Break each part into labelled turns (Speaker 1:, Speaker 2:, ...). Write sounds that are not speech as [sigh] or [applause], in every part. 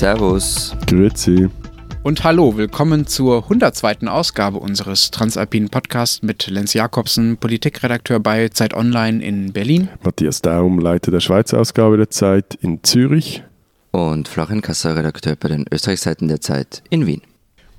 Speaker 1: Servus.
Speaker 2: Grüezi.
Speaker 3: Und hallo, willkommen zur 102. Ausgabe unseres Transalpinen Podcasts mit Lenz Jakobsen, Politikredakteur bei Zeit Online in Berlin.
Speaker 2: Matthias Daum, Leiter der Schweizer Ausgabe der Zeit in Zürich.
Speaker 1: Und Florian Kasser, Redakteur bei den Österreichseiten der Zeit in Wien.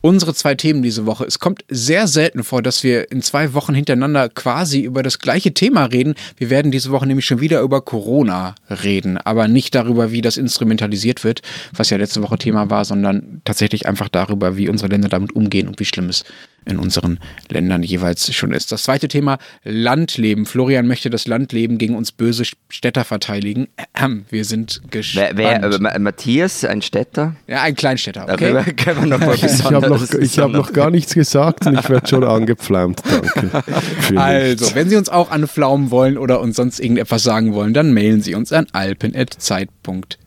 Speaker 3: Unsere zwei Themen diese Woche. Es kommt sehr selten vor, dass wir in zwei Wochen hintereinander quasi über das gleiche Thema reden. Wir werden diese Woche nämlich schon wieder über Corona reden, aber nicht darüber, wie das instrumentalisiert wird, was ja letzte Woche Thema war, sondern tatsächlich einfach darüber, wie unsere Länder damit umgehen und wie schlimm es in unseren Ländern jeweils schon ist. Das zweite Thema, Landleben. Florian möchte das Landleben gegen uns böse Städter verteidigen. [clears throat] Wir sind gespannt.
Speaker 1: Wer, wer äh, Matthias, ein Städter?
Speaker 3: Ja, ein Kleinstädter, okay.
Speaker 2: okay. [laughs] Können wir noch mal ich habe noch, hab noch gar nichts gesagt und ich werde schon angepflaumt. Danke.
Speaker 3: Also, wenn Sie uns auch anpflaumen wollen oder uns sonst irgendetwas sagen wollen, dann mailen Sie uns an alpen.zeit.de.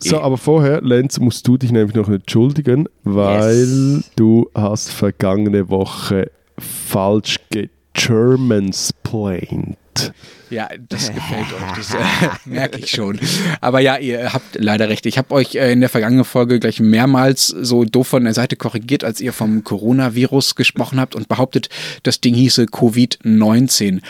Speaker 2: So, aber vorher, Lenz, musst du dich nämlich noch entschuldigen, weil yes. du hast vergangene Woche falsch gegermansplained.
Speaker 3: Ja, das gefällt euch, das äh, [laughs] merke ich schon. Aber ja, ihr habt leider recht. Ich habe euch äh, in der vergangenen Folge gleich mehrmals so doof von der Seite korrigiert, als ihr vom Coronavirus gesprochen habt und behauptet, das Ding hieße Covid-19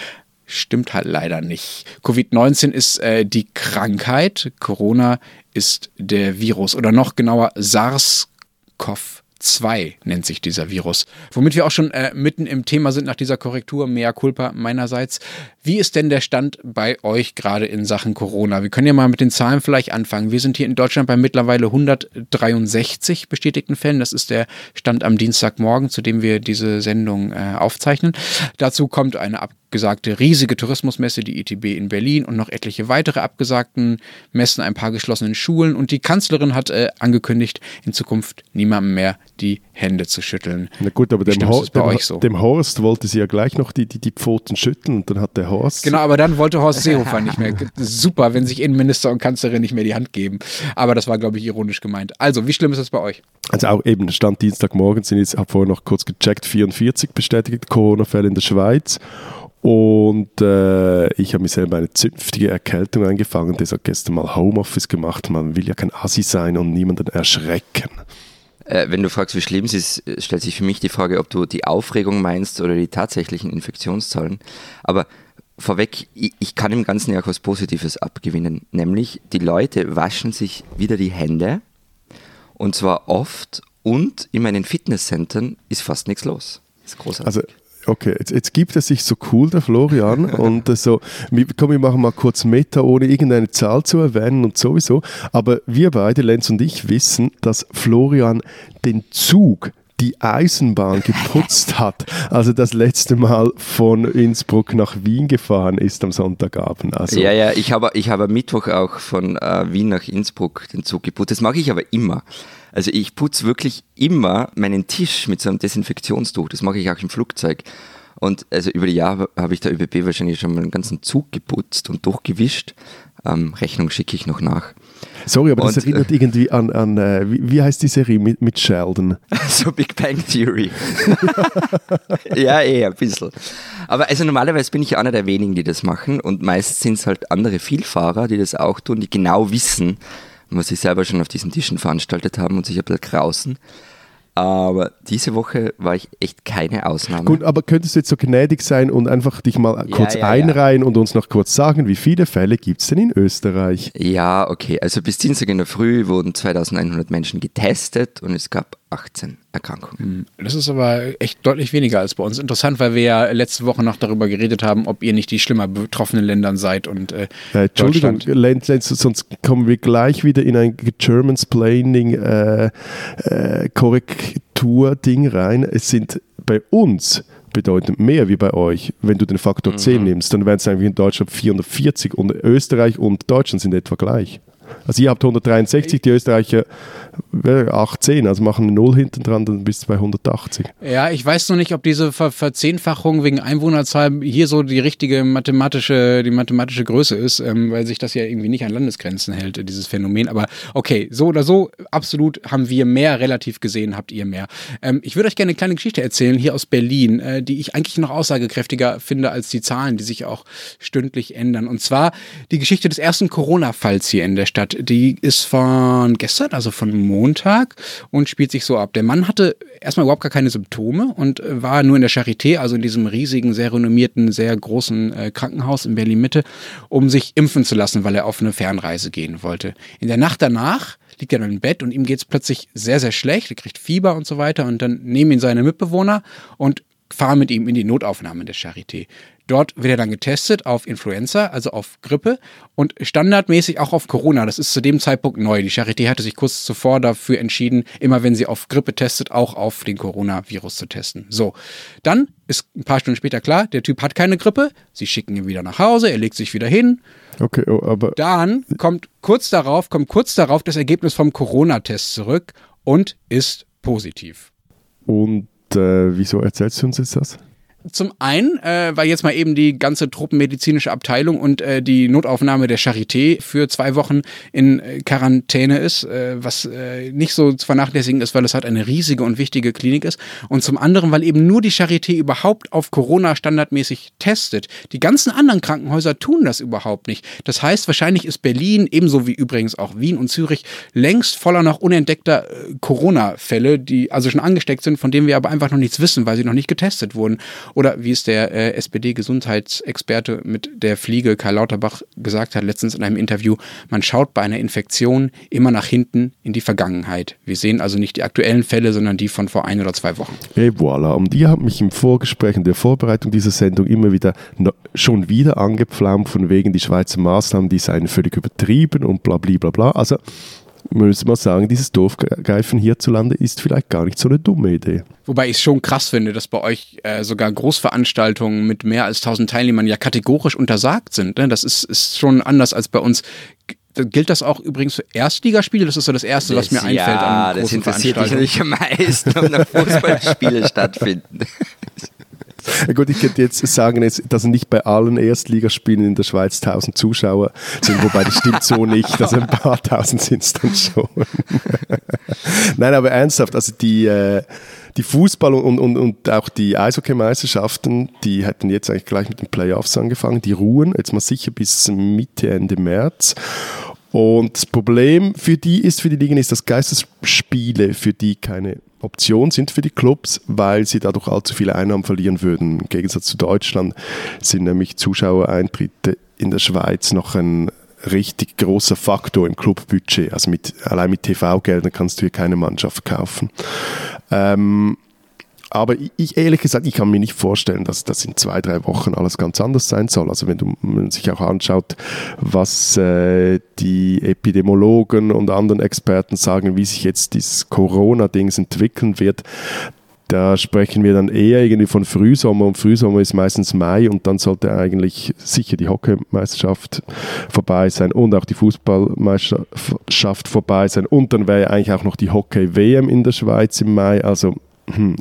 Speaker 3: stimmt halt leider nicht. Covid-19 ist äh, die Krankheit, Corona ist der Virus oder noch genauer SARS-CoV. 2 nennt sich dieser Virus. Womit wir auch schon äh, mitten im Thema sind nach dieser Korrektur, mea culpa meinerseits. Wie ist denn der Stand bei euch gerade in Sachen Corona? Wir können ja mal mit den Zahlen vielleicht anfangen. Wir sind hier in Deutschland bei mittlerweile 163 bestätigten Fällen. Das ist der Stand am Dienstagmorgen, zu dem wir diese Sendung äh, aufzeichnen. Dazu kommt eine abgesagte riesige Tourismusmesse, die ITB in Berlin und noch etliche weitere abgesagten Messen, ein paar geschlossenen Schulen. Und die Kanzlerin hat äh, angekündigt, in Zukunft niemandem mehr die Hände zu schütteln.
Speaker 2: Na gut, aber dem, Ho dem, so? dem, Horst wollte sie ja gleich noch die, die, die Pfoten schütteln und dann hat der Horst.
Speaker 3: Genau, aber dann wollte Horst Seehofer nicht mehr. [laughs] Super, wenn sich Innenminister und Kanzlerin nicht mehr die Hand geben. Aber das war, glaube ich, ironisch gemeint. Also, wie schlimm ist das bei euch?
Speaker 2: Also auch eben, Stand Dienstagmorgen sind jetzt, habe vorher noch kurz gecheckt, 44 bestätigte Corona-Fälle in der Schweiz. Und äh, ich habe mir selber eine zünftige Erkältung eingefangen, deshalb gestern mal Homeoffice gemacht. Man will ja kein Assi sein und niemanden erschrecken.
Speaker 1: Äh, wenn du fragst, wie schlimm es ist, stellt sich für mich die Frage, ob du die Aufregung meinst oder die tatsächlichen Infektionszahlen. Aber vorweg, ich kann im Ganzen ja auch was Positives abgewinnen, nämlich die Leute waschen sich wieder die Hände und zwar oft und in meinen Fitnesscentern ist fast nichts los. Das ist großartig.
Speaker 2: Also Okay, jetzt, jetzt, gibt er sich so cool, der Florian, [laughs] und äh, so, komm, wir machen mal kurz Meta, ohne irgendeine Zahl zu erwähnen und sowieso. Aber wir beide, Lenz und ich, wissen, dass Florian den Zug die Eisenbahn geputzt [laughs] hat, also das letzte Mal von Innsbruck nach Wien gefahren ist am Sonntagabend. Also
Speaker 1: ja, ja, ich habe, ich habe Mittwoch auch von äh, Wien nach Innsbruck den Zug geputzt. Das mache ich aber immer. Also ich putze wirklich immer meinen Tisch mit so einem Desinfektionstuch. Das mache ich auch im Flugzeug. Und also über die Jahre habe ich der ÖBB wahrscheinlich schon mal einen ganzen Zug geputzt und durchgewischt. Ähm, Rechnung schicke ich noch nach.
Speaker 2: Sorry, aber und, das erinnert äh, irgendwie an, an äh, wie, wie, heißt die Serie mit, mit Sheldon? [laughs]
Speaker 1: so Big Bang Theory. [laughs] ja, eh, ein bisschen. Aber also normalerweise bin ich einer der wenigen, die das machen und meist sind es halt andere Vielfahrer, die das auch tun, die genau wissen, was sie selber schon auf diesen Tischen veranstaltet haben und sich ein bisschen krausen. Aber diese Woche war ich echt keine Ausnahme.
Speaker 2: Gut, aber könntest du jetzt so gnädig sein und einfach dich mal kurz ja, ja, einreihen ja. und uns noch kurz sagen, wie viele Fälle gibt es denn in Österreich?
Speaker 1: Ja, okay. Also bis Dienstag in der Früh wurden 2100 Menschen getestet und es gab 18 Erkrankungen.
Speaker 3: Hm, das ist aber echt deutlich weniger als bei uns. Interessant, weil wir ja letzte Woche noch darüber geredet haben, ob ihr nicht die schlimmer betroffenen Ländern seid und äh,
Speaker 2: ja, Entschuldigung, Lenz, sonst kommen wir gleich wieder in ein Germansplaining äh, äh, Korrektur-Ding rein. Es sind bei uns bedeutend mehr wie bei euch. Wenn du den Faktor mhm. 10 nimmst, dann wären es eigentlich in Deutschland 440 und Österreich und Deutschland sind etwa gleich. Also ihr habt 163, die Österreicher 18, also machen eine Null hinten dran, dann bis 280.
Speaker 3: Ja, ich weiß noch nicht, ob diese Ver Verzehnfachung wegen Einwohnerzahl hier so die richtige mathematische, die mathematische Größe ist, ähm, weil sich das ja irgendwie nicht an Landesgrenzen hält, dieses Phänomen. Aber okay, so oder so, absolut haben wir mehr relativ gesehen, habt ihr mehr. Ähm, ich würde euch gerne eine kleine Geschichte erzählen hier aus Berlin, äh, die ich eigentlich noch aussagekräftiger finde als die Zahlen, die sich auch stündlich ändern. Und zwar die Geschichte des ersten Corona-Falls hier in der Stadt. Die ist von gestern, also von Montag und spielt sich so ab. Der Mann hatte erstmal überhaupt gar keine Symptome und war nur in der Charité, also in diesem riesigen, sehr renommierten, sehr großen äh, Krankenhaus in Berlin-Mitte, um sich impfen zu lassen, weil er auf eine Fernreise gehen wollte. In der Nacht danach liegt er dann im Bett und ihm geht es plötzlich sehr, sehr schlecht. Er kriegt Fieber und so weiter und dann nehmen ihn seine Mitbewohner und fahren mit ihm in die Notaufnahme der Charité. Dort wird er dann getestet auf Influenza, also auf Grippe und standardmäßig auch auf Corona. Das ist zu dem Zeitpunkt neu. Die Charité hatte sich kurz zuvor dafür entschieden, immer wenn sie auf Grippe testet, auch auf den Coronavirus zu testen. So, dann ist ein paar Stunden später klar, der Typ hat keine Grippe. Sie schicken ihn wieder nach Hause, er legt sich wieder hin.
Speaker 2: Okay, oh, aber
Speaker 3: dann kommt kurz darauf, kommt kurz darauf das Ergebnis vom Corona-Test zurück und ist positiv.
Speaker 2: Und äh, wieso erzählst du uns jetzt das?
Speaker 3: Zum einen, äh, weil jetzt mal eben die ganze truppenmedizinische Abteilung und äh, die Notaufnahme der Charité für zwei Wochen in äh, Quarantäne ist, äh, was äh, nicht so zu vernachlässigen ist, weil es halt eine riesige und wichtige Klinik ist. Und zum anderen, weil eben nur die Charité überhaupt auf Corona standardmäßig testet. Die ganzen anderen Krankenhäuser tun das überhaupt nicht. Das heißt, wahrscheinlich ist Berlin, ebenso wie übrigens auch Wien und Zürich, längst voller noch unentdeckter äh, Corona-Fälle, die also schon angesteckt sind, von denen wir aber einfach noch nichts wissen, weil sie noch nicht getestet wurden. Oder wie es der äh, SPD-Gesundheitsexperte mit der Fliege Karl Lauterbach gesagt hat letztens in einem Interview, man schaut bei einer Infektion immer nach hinten in die Vergangenheit. Wir sehen also nicht die aktuellen Fälle, sondern die von vor ein oder zwei Wochen.
Speaker 2: Et voilà. Und ihr habt mich im Vorgespräch in der Vorbereitung dieser Sendung immer wieder schon wieder angepflaumt von wegen die Schweizer Maßnahmen, die seien völlig übertrieben und bla bla bla bla. Also müssen wir sagen, dieses Dorfgreifen hierzulande ist vielleicht gar nicht so eine dumme Idee.
Speaker 3: Wobei ich es schon krass finde, dass bei euch äh, sogar Großveranstaltungen mit mehr als 1000 Teilnehmern ja kategorisch untersagt sind. Ne? Das ist, ist schon anders als bei uns. Gilt das auch übrigens für Erstligaspiele? Das ist so das Erste, was mir einfällt
Speaker 1: ja,
Speaker 3: an
Speaker 1: das interessiert mich natürlich am meisten, ob noch Fußballspiele [laughs] stattfinden. [laughs]
Speaker 2: Gut, ich könnte jetzt sagen, dass nicht bei allen Erstligaspielen in der Schweiz 1000 Zuschauer sind, wobei das stimmt so nicht. Also ein paar tausend sind es dann schon. [laughs] Nein, aber ernsthaft, also die, äh, die Fußball- und, und, und auch die Eishockeymeisterschaften, die hätten jetzt eigentlich gleich mit den Playoffs angefangen. Die ruhen jetzt mal sicher bis Mitte, Ende März. Und das Problem für die ist, für die Ligen ist, dass Geistesspiele für die keine Option sind für die Clubs, weil sie dadurch allzu viele Einnahmen verlieren würden. Im Gegensatz zu Deutschland sind nämlich Zuschauereintritte in der Schweiz noch ein richtig großer Faktor im Clubbudget. Also mit, allein mit TV-Geldern kannst du hier keine Mannschaft kaufen. Ähm, aber ich, ehrlich gesagt, ich kann mir nicht vorstellen, dass das in zwei, drei Wochen alles ganz anders sein soll. Also wenn du man sich auch anschaut, was äh, die Epidemiologen und anderen Experten sagen, wie sich jetzt dieses Corona-Dings entwickeln wird, da sprechen wir dann eher irgendwie von Frühsommer und Frühsommer ist meistens Mai und dann sollte eigentlich sicher die Hockeymeisterschaft vorbei sein und auch die Fußballmeisterschaft vorbei sein und dann wäre eigentlich auch noch die Hockey-WM in der Schweiz im Mai. Also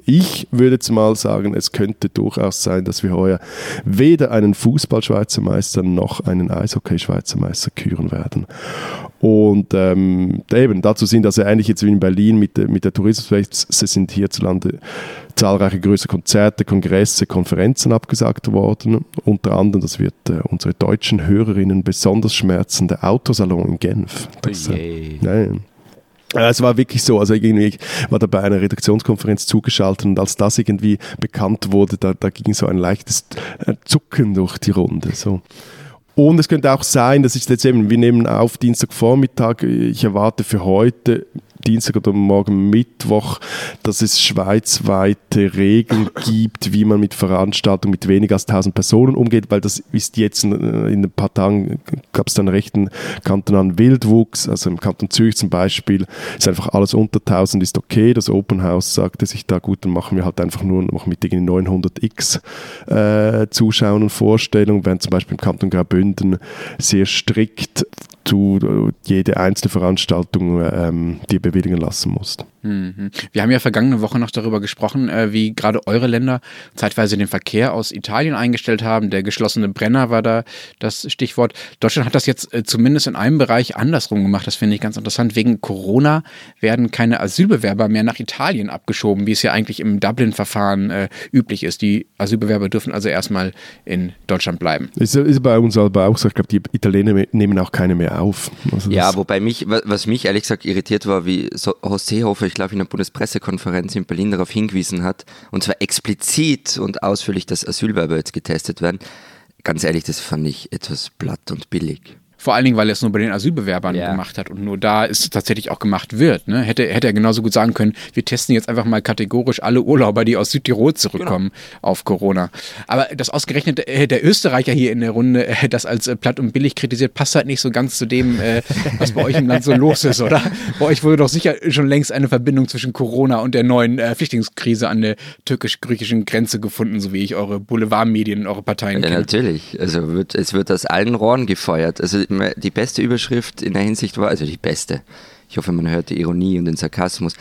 Speaker 2: ich würde jetzt mal sagen, es könnte durchaus sein, dass wir heuer weder einen Fußball-Schweizer Meister noch einen Eishockey-Schweizer Meister küren werden. Und ähm, eben, dazu sind also ähnlich jetzt wie in Berlin mit, mit der Tourismuswelt, es sind hierzulande zahlreiche größere Konzerte, Kongresse, Konferenzen abgesagt worden. Unter anderem, das wird äh, unsere deutschen Hörerinnen besonders schmerzen, der Autosalon in Genf. Das, äh, nein, es war wirklich so, also irgendwie war da bei einer Redaktionskonferenz zugeschaltet und als das irgendwie bekannt wurde, da, da ging so ein leichtes äh, Zucken durch die Runde. So. Und es könnte auch sein, dass ich jetzt eben, wir nehmen auf Dienstagvormittag, ich erwarte für heute Dienstag oder morgen Mittwoch, dass es schweizweite Regeln gibt, wie man mit Veranstaltungen mit weniger als 1000 Personen umgeht, weil das ist jetzt in, in ein paar Tagen gab es dann rechten kantonalen Wildwuchs, also im Kanton Zürich zum Beispiel ist einfach alles unter 1000 ist okay, das Open House sagte sich da, gut, dann machen wir halt einfach nur noch mit irgendwie 900x äh, Zuschauern und Vorstellungen, während zum Beispiel im Kanton Graubünden sehr strikt du äh, jede einzelne Veranstaltung ähm, dir bewilligen lassen musst.
Speaker 3: Mhm. Wir haben ja vergangene Woche noch darüber gesprochen, äh, wie gerade eure Länder zeitweise den Verkehr aus Italien eingestellt haben. Der geschlossene Brenner war da das Stichwort. Deutschland hat das jetzt äh, zumindest in einem Bereich andersrum gemacht. Das finde ich ganz interessant. Wegen Corona werden keine Asylbewerber mehr nach Italien abgeschoben, wie es ja eigentlich im Dublin-Verfahren äh, üblich ist. Die Asylbewerber dürfen also erstmal in Deutschland bleiben.
Speaker 2: Ist, ist bei uns aber auch so. Ich glaube, die Italiener nehmen auch keine mehr auf.
Speaker 1: Also ja, wobei mich, was mich ehrlich gesagt irritiert war, wie Horst Seehofer, ich glaube, in der Bundespressekonferenz in Berlin darauf hingewiesen hat, und zwar explizit und ausführlich, dass Asylwerber jetzt getestet werden. Ganz ehrlich, das fand ich etwas platt und billig.
Speaker 3: Vor allen Dingen, weil er es nur bei den Asylbewerbern ja. gemacht hat und nur da es tatsächlich auch gemacht wird. Ne? Hätte, hätte er genauso gut sagen können, wir testen jetzt einfach mal kategorisch alle Urlauber, die aus Südtirol zurückkommen, genau. auf Corona. Aber das ausgerechnet äh, der Österreicher hier in der Runde äh, das als äh, platt und billig kritisiert, passt halt nicht so ganz zu dem, was bei euch im Land so [laughs] los ist, oder? Bei euch wurde doch sicher schon längst eine Verbindung zwischen Corona und der neuen Flüchtlingskrise an der türkisch-griechischen Grenze gefunden, so wie ich eure Boulevardmedien, eure Parteien
Speaker 1: ja,
Speaker 3: kenne.
Speaker 1: Natürlich. Also wird, es wird aus allen Rohren gefeuert. Also die beste Überschrift in der Hinsicht war, also die beste, ich hoffe, man hört die Ironie und den Sarkasmus,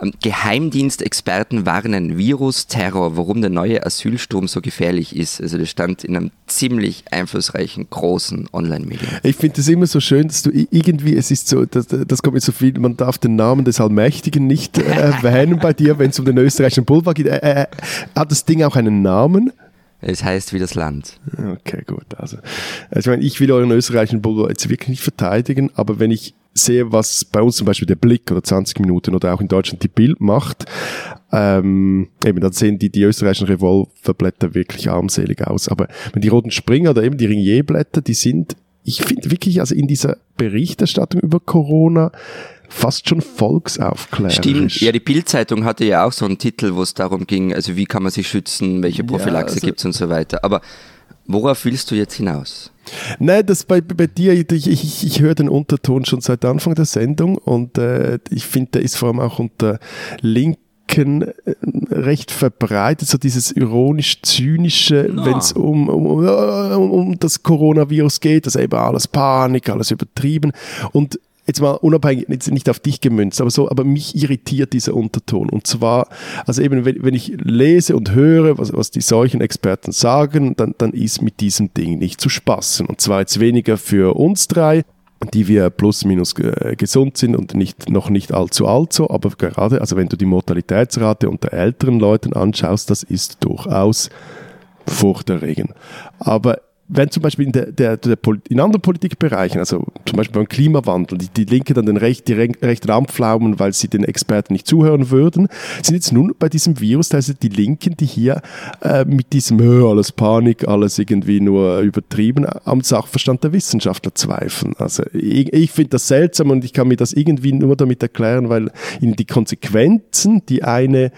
Speaker 1: ähm, Geheimdienstexperten warnen Virus-Terror, warum der neue Asylstrom so gefährlich ist. Also das stand in einem ziemlich einflussreichen, großen Online-Medium.
Speaker 2: Ich finde es immer so schön, dass du irgendwie, es ist so, das, das kommt mir so viel, man darf den Namen des Allmächtigen nicht äh, [laughs] erwähnen bei dir, wenn es um den österreichischen Boulevard geht. Äh, äh, hat das Ding auch einen Namen?
Speaker 1: Es heißt wie das Land.
Speaker 2: Okay, gut. Also, also ich meine, ich will euren österreichischen Boulevard jetzt wirklich nicht verteidigen, aber wenn ich sehe, was bei uns zum Beispiel der Blick oder 20 Minuten oder auch in Deutschland die Bild macht, ähm, eben dann sehen die, die österreichischen Revolverblätter wirklich armselig aus. Aber wenn die roten Springer oder eben die Ringier-Blätter, die sind, ich finde wirklich, also in dieser Berichterstattung über Corona, fast schon volksaufklärerisch.
Speaker 1: Stimmt, ja, die Bildzeitung hatte ja auch so einen Titel, wo es darum ging, also wie kann man sich schützen, welche Prophylaxe ja, also, gibt es und so weiter. Aber worauf willst du jetzt hinaus?
Speaker 2: Nein, das bei, bei dir, ich, ich, ich höre den Unterton schon seit Anfang der Sendung und äh, ich finde, der ist vor allem auch unter Linken äh, recht verbreitet, so dieses ironisch-zynische, no. wenn es um, um, um, um das Coronavirus geht, das eben alles Panik, alles übertrieben. Und jetzt mal unabhängig, jetzt nicht auf dich gemünzt, aber so, aber mich irritiert dieser Unterton. Und zwar, also eben, wenn, wenn ich lese und höre, was, was die solchen Experten sagen, dann, dann ist mit diesem Ding nicht zu spaßen. Und zwar jetzt weniger für uns drei, die wir plus minus äh, gesund sind und nicht, noch nicht allzu alt so, aber gerade, also wenn du die Mortalitätsrate unter älteren Leuten anschaust, das ist durchaus furchterregend. Aber wenn zum Beispiel in, der, der, der, in anderen Politikbereichen, also zum Beispiel beim Klimawandel, die, die Linke dann den Recht, die rechten anpflaumen, weil sie den Experten nicht zuhören würden, sind jetzt nun bei diesem Virus also die Linken, die hier äh, mit diesem alles Panik, alles irgendwie nur übertrieben am Sachverstand der Wissenschaftler zweifeln. Also ich, ich finde das seltsam und ich kann mir das irgendwie nur damit erklären, weil ihnen die Konsequenzen, die eine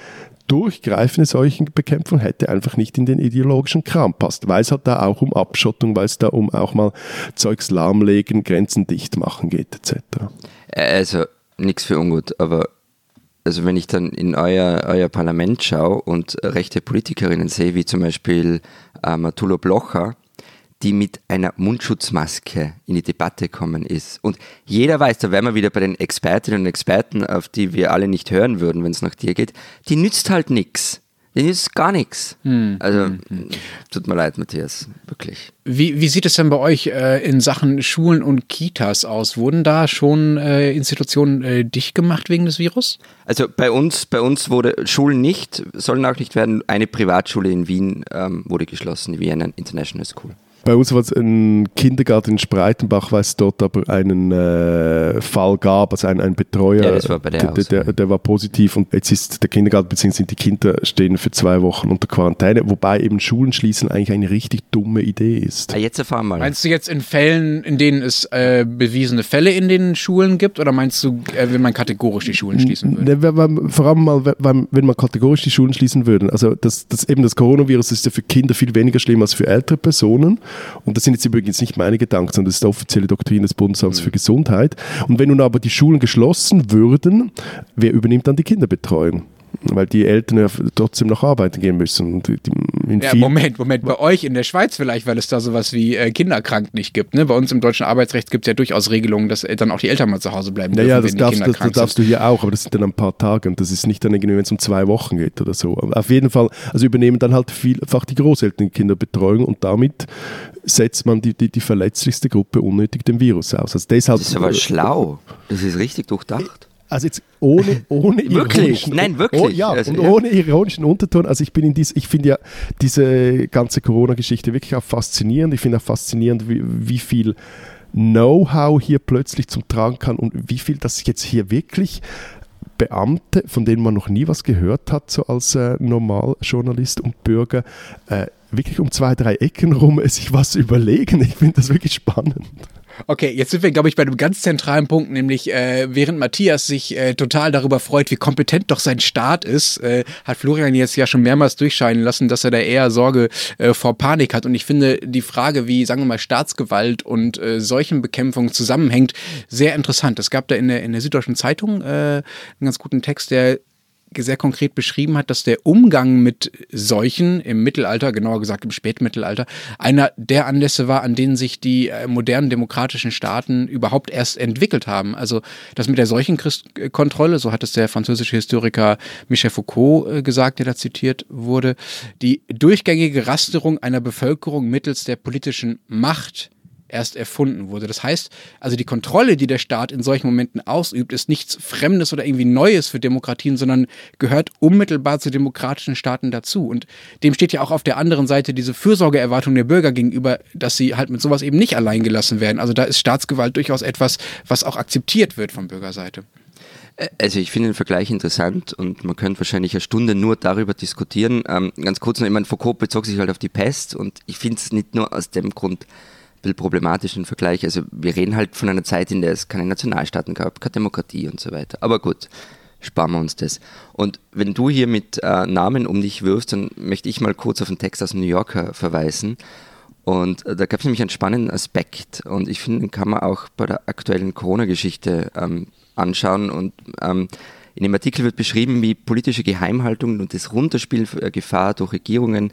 Speaker 2: durchgreifende Seuchenbekämpfung hätte einfach nicht in den ideologischen Kram passt, weil es halt da auch um Abschottung, weil es da um auch mal Zeugs lahmlegen, Grenzen dicht machen geht, etc.
Speaker 1: Also nichts für ungut, aber also wenn ich dann in euer, euer Parlament schaue und rechte Politikerinnen sehe, wie zum Beispiel äh, Matula Blocher, die mit einer Mundschutzmaske in die Debatte kommen ist. Und jeder weiß, da wären wir wieder bei den Expertinnen und Experten, auf die wir alle nicht hören würden, wenn es nach dir geht, die nützt halt nichts. Die nützt gar nichts. Hm, also, hm, hm. tut mir leid, Matthias, wirklich.
Speaker 3: Wie, wie sieht es denn bei euch äh, in Sachen Schulen und Kitas aus? Wurden da schon äh, Institutionen äh, dicht gemacht wegen des Virus?
Speaker 1: Also bei uns, bei uns wurde Schulen nicht, sollen auch nicht werden. Eine Privatschule in Wien ähm, wurde geschlossen, die Vienna International School.
Speaker 2: Bei uns war es ein Kindergarten in Spreitenbach, weil es dort aber einen äh, Fall gab, also ein, ein Betreuer, ja, war der, der, der, der, war positiv und jetzt ist der Kindergarten bzw. sind die Kinder stehen für zwei Wochen unter Quarantäne, wobei eben Schulen schließen eigentlich eine richtig dumme Idee ist.
Speaker 1: Ja, ah, jetzt erfahren wir.
Speaker 3: Meinst du jetzt in Fällen, in denen es äh, bewiesene Fälle in den Schulen gibt oder meinst du, äh, wenn man kategorisch die Schulen schließen würde?
Speaker 2: Ne, vor allem mal, wenn man kategorisch die Schulen schließen würde. Also das, das eben das Coronavirus ist ja für Kinder viel weniger schlimm als für ältere Personen. Und das sind jetzt übrigens nicht meine Gedanken, sondern das ist die offizielle Doktrin des Bundesamts mhm. für Gesundheit. Und wenn nun aber die Schulen geschlossen würden, wer übernimmt dann die Kinderbetreuung? Weil die Eltern ja trotzdem noch arbeiten gehen müssen.
Speaker 3: ja, Moment, Moment, bei euch in der Schweiz vielleicht, weil es da sowas wie äh, Kinderkrank nicht gibt. Ne? Bei uns im deutschen Arbeitsrecht gibt es ja durchaus Regelungen, dass dann auch die Eltern mal zu Hause bleiben
Speaker 2: dürfen, ja, das wenn darfst, die Kinder das, das darfst du hier auch, aber das sind dann ein paar Tage und das ist nicht dann irgendwie, wenn es um zwei Wochen geht oder so. Aber auf jeden Fall, also übernehmen dann halt vielfach die Großeltern die Kinderbetreuung und damit setzt man die, die, die verletzlichste Gruppe unnötig dem Virus aus. Also deshalb,
Speaker 1: das ist aber schlau. Das ist richtig durchdacht.
Speaker 2: Also jetzt ohne, [laughs] ohne
Speaker 1: wirklich? Nein, wirklich.
Speaker 2: Oh, ja, also, und ja. ohne ironischen Unterton. Also ich bin in dies, ich finde ja diese ganze Corona-Geschichte wirklich auch faszinierend. Ich finde auch faszinierend, wie, wie viel Know-how hier plötzlich zum Tragen kann und wie viel das jetzt hier wirklich Beamte, von denen man noch nie was gehört hat, so als äh, Normaljournalist und Bürger, äh, wirklich um zwei, drei Ecken rum [laughs] sich was überlegen. Ich finde das wirklich spannend.
Speaker 3: Okay, jetzt sind wir, glaube ich, bei einem ganz zentralen Punkt, nämlich äh, während Matthias sich äh, total darüber freut, wie kompetent doch sein Staat ist, äh, hat Florian jetzt ja schon mehrmals durchscheinen lassen, dass er da eher Sorge äh, vor Panik hat. Und ich finde die Frage, wie, sagen wir mal, Staatsgewalt und äh, Seuchenbekämpfung zusammenhängt, sehr interessant. Es gab da in der, in der Süddeutschen Zeitung äh, einen ganz guten Text, der sehr konkret beschrieben hat, dass der Umgang mit Seuchen im Mittelalter, genauer gesagt im Spätmittelalter, einer der Anlässe war, an denen sich die äh, modernen demokratischen Staaten überhaupt erst entwickelt haben. Also das mit der Seuchenkontrolle, so hat es der französische Historiker Michel Foucault äh, gesagt, der da zitiert wurde, die durchgängige Rasterung einer Bevölkerung mittels der politischen Macht erst erfunden wurde. Das heißt, also die Kontrolle, die der Staat in solchen Momenten ausübt, ist nichts Fremdes oder irgendwie Neues für Demokratien, sondern gehört unmittelbar zu demokratischen Staaten dazu. Und dem steht ja auch auf der anderen Seite diese Fürsorgeerwartung der Bürger gegenüber, dass sie halt mit sowas eben nicht allein gelassen werden. Also da ist Staatsgewalt durchaus etwas, was auch akzeptiert wird von Bürgerseite.
Speaker 1: Also ich finde den Vergleich interessant und man könnte wahrscheinlich eine Stunde nur darüber diskutieren. Ähm, ganz kurz noch, ich meine, Foucault bezog sich halt auf die Pest und ich finde es nicht nur aus dem Grund bisschen problematischen Vergleich. Also wir reden halt von einer Zeit, in der es keine Nationalstaaten gab, keine Demokratie und so weiter. Aber gut, sparen wir uns das. Und wenn du hier mit äh, Namen um dich wirfst, dann möchte ich mal kurz auf einen Text aus dem New Yorker verweisen. Und äh, da gab es nämlich einen spannenden Aspekt und ich finde, den kann man auch bei der aktuellen Corona-Geschichte ähm, anschauen. Und ähm, in dem Artikel wird beschrieben, wie politische Geheimhaltung und das Runterspielen der Gefahr durch Regierungen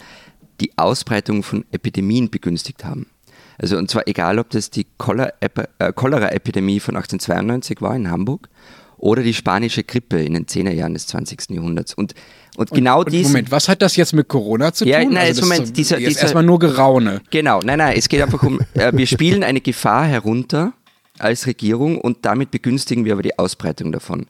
Speaker 1: die Ausbreitung von Epidemien begünstigt haben. Also und zwar egal, ob das die äh, Cholera-Epidemie von 1892 war in Hamburg oder die spanische Grippe in den 10er Jahren des 20. Jahrhunderts. Und, und, und genau und diesen,
Speaker 3: Moment, was hat das jetzt mit Corona zu tun? Ja,
Speaker 1: nein, also Moment, dieser,
Speaker 3: jetzt dieser, erstmal nur Geraune.
Speaker 1: Genau, nein, nein, es geht einfach um, äh, wir spielen eine Gefahr herunter als Regierung und damit begünstigen wir aber die Ausbreitung davon.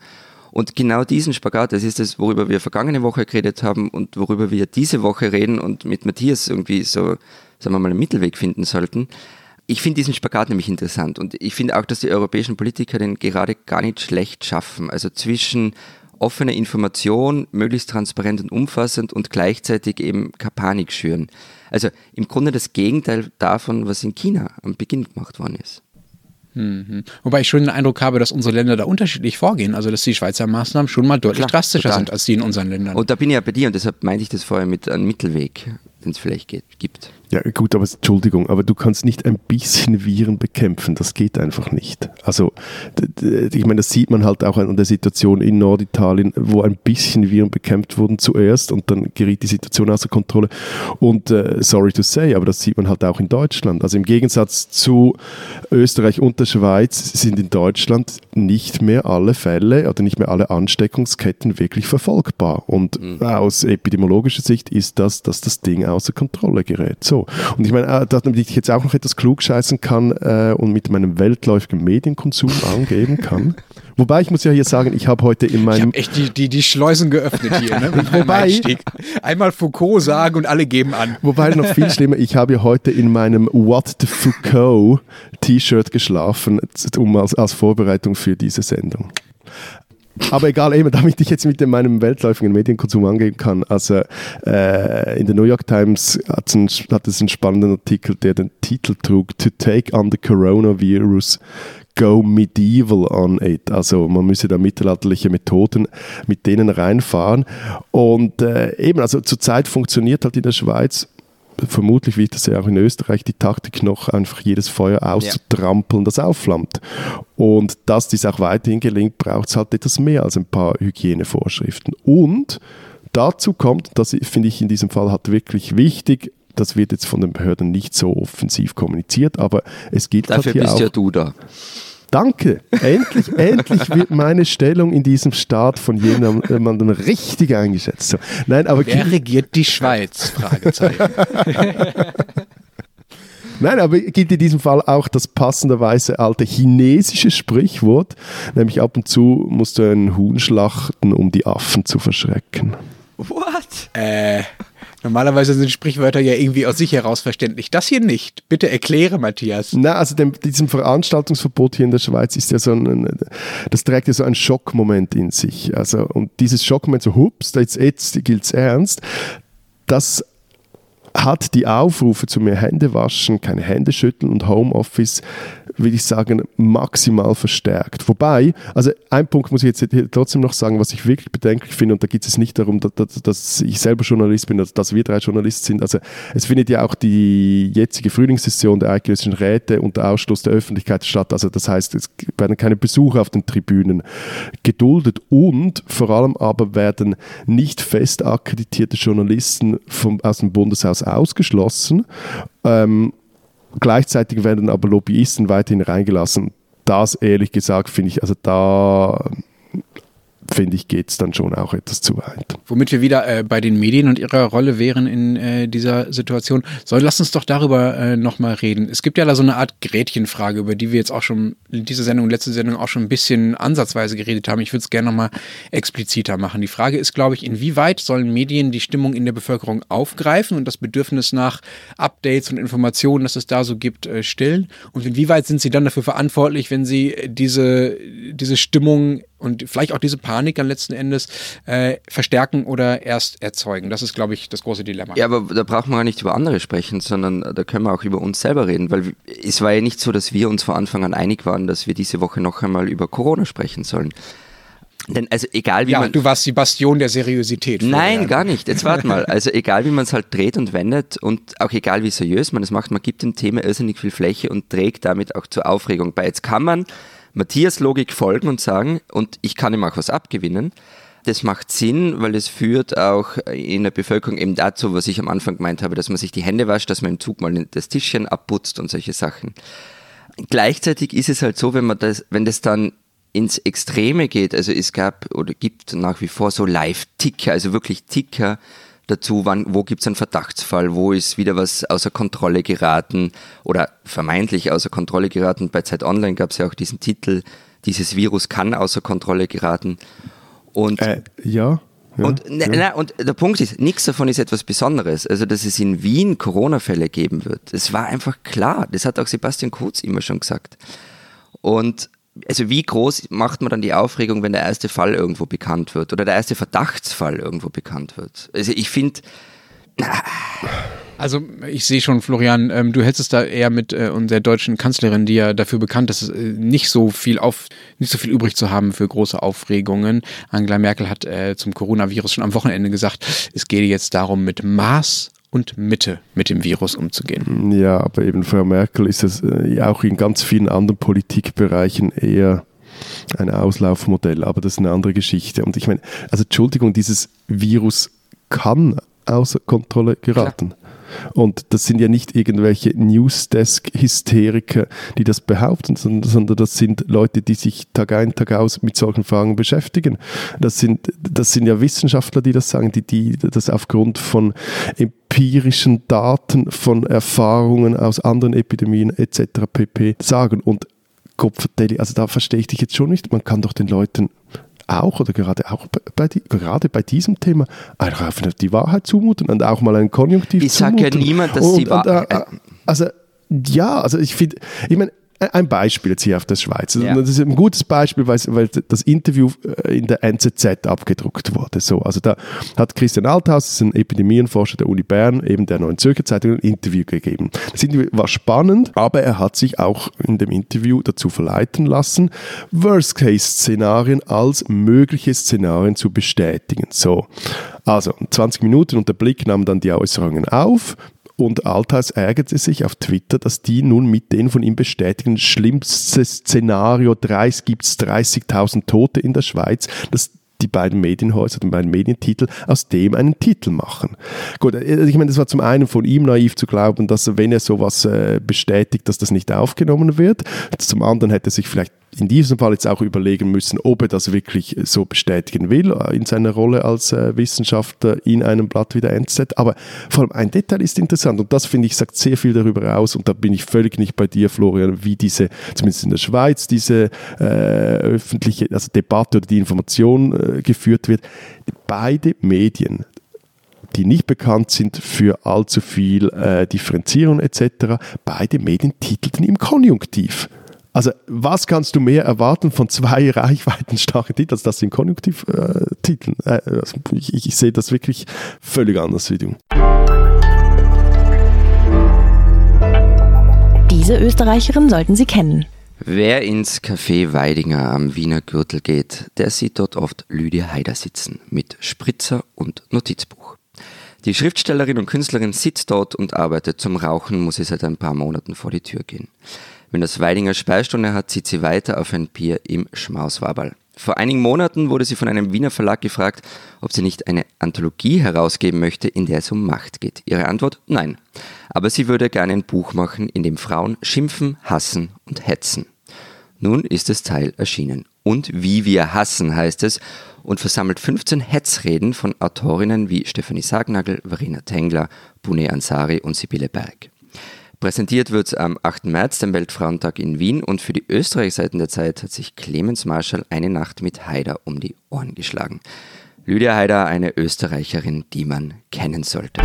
Speaker 1: Und genau diesen Spagat, das ist das, worüber wir vergangene Woche geredet haben und worüber wir diese Woche reden und mit Matthias irgendwie so sagen wir mal, einen Mittelweg finden sollten. Ich finde diesen Spagat nämlich interessant und ich finde auch, dass die europäischen Politiker den gerade gar nicht schlecht schaffen. Also zwischen offener Information, möglichst transparent und umfassend und gleichzeitig eben keine Panik schüren. Also im Grunde das Gegenteil davon, was in China am Beginn gemacht worden ist.
Speaker 3: Mhm. Wobei ich schon den Eindruck habe, dass unsere Länder da unterschiedlich vorgehen. Also, dass die Schweizer Maßnahmen schon mal deutlich Klar, drastischer total. sind als die in unseren Ländern.
Speaker 1: Und da bin ich ja bei dir und deshalb meinte ich das vorher mit einem Mittelweg, den es vielleicht geht, gibt.
Speaker 2: Ja, gut, aber Entschuldigung, aber du kannst nicht ein bisschen Viren bekämpfen, das geht einfach nicht. Also, ich meine, das sieht man halt auch an der Situation in Norditalien, wo ein bisschen Viren bekämpft wurden zuerst und dann geriet die Situation außer Kontrolle. Und äh, sorry to say, aber das sieht man halt auch in Deutschland. Also im Gegensatz zu Österreich und der Schweiz sind in Deutschland nicht mehr alle Fälle oder nicht mehr alle Ansteckungsketten wirklich verfolgbar. Und mhm. aus epidemiologischer Sicht ist das, dass das Ding außer Kontrolle gerät. So. Und ich meine, äh, damit ich jetzt auch noch etwas klug scheißen kann äh, und mit meinem weltläufigen Medienkonsum [laughs] angeben kann. Wobei ich muss ja hier sagen, ich habe heute in meinem.
Speaker 3: Ich habe echt die, die, die Schleusen geöffnet hier, ne? [laughs] Wobei. Einmal Foucault sagen und alle geben an.
Speaker 2: Wobei noch viel schlimmer, ich habe ja heute in meinem What the Foucault T-Shirt geschlafen, um als, als Vorbereitung für diese Sendung. Aber egal, eben, damit ich jetzt mit dem, meinem weltläufigen Medienkonsum angehen kann. Also äh, in der New York Times hat es, hat es einen spannenden Artikel, der den Titel trug: To take on the coronavirus go medieval on it. Also man müsse da mittelalterliche Methoden mit denen reinfahren. Und äh, eben, also zurzeit funktioniert halt in der Schweiz vermutlich wird es ja auch in Österreich die Taktik noch, einfach jedes Feuer auszutrampeln, das aufflammt. Und dass dies auch weiterhin gelingt, braucht es halt etwas mehr als ein paar Hygienevorschriften. Und dazu kommt, das finde ich in diesem Fall halt wirklich wichtig, das wird jetzt von den Behörden nicht so offensiv kommuniziert, aber es gilt
Speaker 1: Dafür halt
Speaker 2: hier
Speaker 1: bist
Speaker 2: auch,
Speaker 1: ja du da.
Speaker 2: Danke. Endlich, [laughs] endlich wird meine Stellung in diesem Staat von jemandem richtig eingeschätzt. So. Nein, aber
Speaker 3: Wer regiert die Schweiz? [laughs] Fragezeichen.
Speaker 2: Nein, aber gilt in diesem Fall auch das passenderweise alte chinesische Sprichwort, nämlich ab und zu musst du einen Huhn schlachten, um die Affen zu verschrecken.
Speaker 3: What? Äh, Normalerweise sind Sprichwörter ja irgendwie aus sich heraus verständlich. Das hier nicht. Bitte erkläre, Matthias.
Speaker 2: Na, also dem, diesem Veranstaltungsverbot hier in der Schweiz ist ja so ein, das trägt ja so einen Schockmoment in sich. Also, und dieses Schockmoment, so, hups, jetzt, jetzt gilt es ernst, das hat die Aufrufe zu mehr Hände waschen, keine Hände schütteln und Homeoffice, würde ich sagen, maximal verstärkt. Wobei, also ein Punkt muss ich jetzt trotzdem noch sagen, was ich wirklich bedenklich finde, und da geht es nicht darum, dass, dass, ich selber Journalist bin, dass wir drei Journalisten sind. Also es findet ja auch die jetzige Frühlingssession der eidgenössischen Räte unter Ausschluss der Öffentlichkeit statt. Also das heißt, es werden keine Besucher auf den Tribünen geduldet und vor allem aber werden nicht fest akkreditierte Journalisten vom, aus dem Bundeshaus ausgeschlossen. Ähm, gleichzeitig werden aber Lobbyisten weiterhin reingelassen. Das ehrlich gesagt finde ich, also da finde ich, geht es dann schon auch etwas zu weit.
Speaker 3: Womit wir wieder äh, bei den Medien und ihrer Rolle wären in äh, dieser Situation. So, lass uns doch darüber äh, nochmal reden. Es gibt ja da so eine Art Gretchenfrage, über die wir jetzt auch schon in dieser Sendung, letzte Sendung auch schon ein bisschen ansatzweise geredet haben. Ich würde es gerne nochmal expliziter machen. Die Frage ist, glaube ich, inwieweit sollen Medien die Stimmung in der Bevölkerung aufgreifen und das Bedürfnis nach Updates und Informationen, das es da so gibt, äh, stillen? Und inwieweit sind sie dann dafür verantwortlich, wenn sie diese, diese Stimmung und vielleicht auch diese Panik dann letzten Endes äh, verstärken oder erst erzeugen. Das ist, glaube ich, das große Dilemma.
Speaker 1: Ja, aber da braucht man gar nicht über andere sprechen, sondern da können wir auch über uns selber reden, weil es war ja nicht so, dass wir uns von Anfang an einig waren, dass wir diese Woche noch einmal über Corona sprechen sollen. Denn also egal wie
Speaker 3: ja,
Speaker 1: man.
Speaker 3: Du warst die Bastion der Seriosität.
Speaker 1: Nein, gar nicht. Jetzt warte mal. Also egal wie man es halt dreht und wendet und auch egal wie seriös man es macht, man gibt dem Thema irrsinnig viel Fläche und trägt damit auch zur Aufregung bei. Jetzt kann man Matthias Logik folgen und sagen, und ich kann ihm auch was abgewinnen. Das macht Sinn, weil es führt auch in der Bevölkerung eben dazu, was ich am Anfang gemeint habe, dass man sich die Hände wascht, dass man im Zug mal das Tischchen abputzt und solche Sachen. Gleichzeitig ist es halt so, wenn man das, wenn das dann ins Extreme geht, also es gab oder gibt nach wie vor so Live-Ticker, also wirklich Ticker, dazu, wann, wo gibt es einen Verdachtsfall, wo ist wieder was außer Kontrolle geraten oder vermeintlich außer Kontrolle geraten. Bei Zeit Online gab es ja auch diesen Titel, dieses Virus kann außer Kontrolle geraten. Und
Speaker 2: äh, ja. Ja,
Speaker 1: und, ne, ja. und der Punkt ist, nichts davon ist etwas Besonderes. Also, dass es in Wien Corona-Fälle geben wird, das war einfach klar. Das hat auch Sebastian Kurz immer schon gesagt. Und also wie groß macht man dann die Aufregung, wenn der erste Fall irgendwo bekannt wird oder der erste Verdachtsfall irgendwo bekannt wird? Also ich finde.
Speaker 3: Also ich sehe schon, Florian, ähm, du hältst es da eher mit äh, unserer deutschen Kanzlerin, die ja dafür bekannt ist, äh, nicht so viel auf, nicht so viel übrig zu haben für große Aufregungen. Angela Merkel hat äh, zum Coronavirus schon am Wochenende gesagt, es gehe jetzt darum, mit Maß und Mitte mit dem Virus umzugehen.
Speaker 2: Ja, aber eben Frau Merkel ist es äh, auch in ganz vielen anderen Politikbereichen eher ein Auslaufmodell, aber das ist eine andere Geschichte. Und ich meine, also Entschuldigung, dieses Virus kann außer Kontrolle geraten. Klar. Und das sind ja nicht irgendwelche Newsdesk-Hysteriker, die das behaupten, sondern, sondern, das sind Leute, die sich Tag ein, Tag aus mit solchen Fragen beschäftigen. Das sind, das sind ja Wissenschaftler, die das sagen, die, die das aufgrund von empirischen Daten, von Erfahrungen aus anderen Epidemien etc. pp. sagen. Und Kopfvertelli, also da verstehe ich dich jetzt schon nicht. Man kann doch den Leuten auch oder gerade auch bei, gerade bei diesem Thema einfach die Wahrheit zumuten und auch mal ein Konjunktiv
Speaker 1: ich zumuten. Ich sage ja niemand, dass sie Wahrheit...
Speaker 2: Äh, also ja, also ich finde, ich meine, ein Beispiel jetzt hier auf der Schweiz. Ja. Das ist ein gutes Beispiel, weil, weil, das Interview äh, in der NZZ abgedruckt wurde. So, also da hat Christian Althaus, das ist ein Epidemienforscher der Uni Bern, eben der Neuen Zürcher Zeitung, ein Interview gegeben. Das Interview war spannend, aber er hat sich auch in dem Interview dazu verleiten lassen, Worst-Case-Szenarien als mögliche Szenarien zu bestätigen. So, also 20 Minuten und der Blick nahm dann die Äußerungen auf. Und Althaus ärgerte sich auf Twitter, dass die nun mit den von ihm bestätigten schlimmsten Szenario 30 gibt es 30.000 Tote in der Schweiz, dass die beiden Medienhäuser, die beiden Medientitel aus dem einen Titel machen. Gut, äh, ich meine, das war zum einen von ihm naiv zu glauben, dass wenn er sowas äh, bestätigt, dass das nicht aufgenommen wird. Zum anderen hätte er sich vielleicht in diesem Fall jetzt auch überlegen müssen, ob er das wirklich so bestätigen will äh, in seiner Rolle als äh, Wissenschaftler in einem Blatt wie der NZ. Aber vor allem ein Detail ist interessant und das finde ich sagt sehr viel darüber aus und da bin ich völlig nicht bei dir, Florian, wie diese, zumindest in der Schweiz, diese äh, öffentliche also Debatte oder die Information äh, geführt wird. Beide Medien die nicht bekannt sind für allzu viel äh, Differenzierung etc. Beide Medien titelten im Konjunktiv. Also was kannst du mehr erwarten von zwei [laughs] reichweitenstarken Titeln, als dass sie im Konjunktiv äh? Äh, also ich, ich, ich sehe das wirklich völlig anders wie du.
Speaker 4: Diese Österreicherin sollten Sie kennen.
Speaker 1: Wer ins Café Weidinger am Wiener Gürtel geht, der sieht dort oft Lydia Haider sitzen, mit Spritzer und Notizbuch. Die Schriftstellerin und Künstlerin sitzt dort und arbeitet. Zum Rauchen muss sie seit ein paar Monaten vor die Tür gehen. Wenn das Weidinger Speistunde hat, zieht sie weiter auf ein Bier im Schmauswaberl. Vor einigen Monaten wurde sie von einem Wiener Verlag gefragt, ob sie nicht eine Anthologie herausgeben möchte, in der es um Macht geht. Ihre Antwort? Nein. Aber sie würde gerne ein Buch machen, in dem Frauen schimpfen, hassen und hetzen. Nun ist das Teil erschienen. Und wie wir hassen heißt es und versammelt 15 Hetzreden von Autorinnen wie Stefanie Sagnagel, Verena Tengler, Bune Ansari und Sibylle Berg. Präsentiert wird es am 8. März, dem Weltfrauentag in Wien und für die Österreichseiten der Zeit hat sich Clemens Marschall eine Nacht mit Haider um die Ohren geschlagen. Lydia Haider, eine Österreicherin, die man kennen sollte.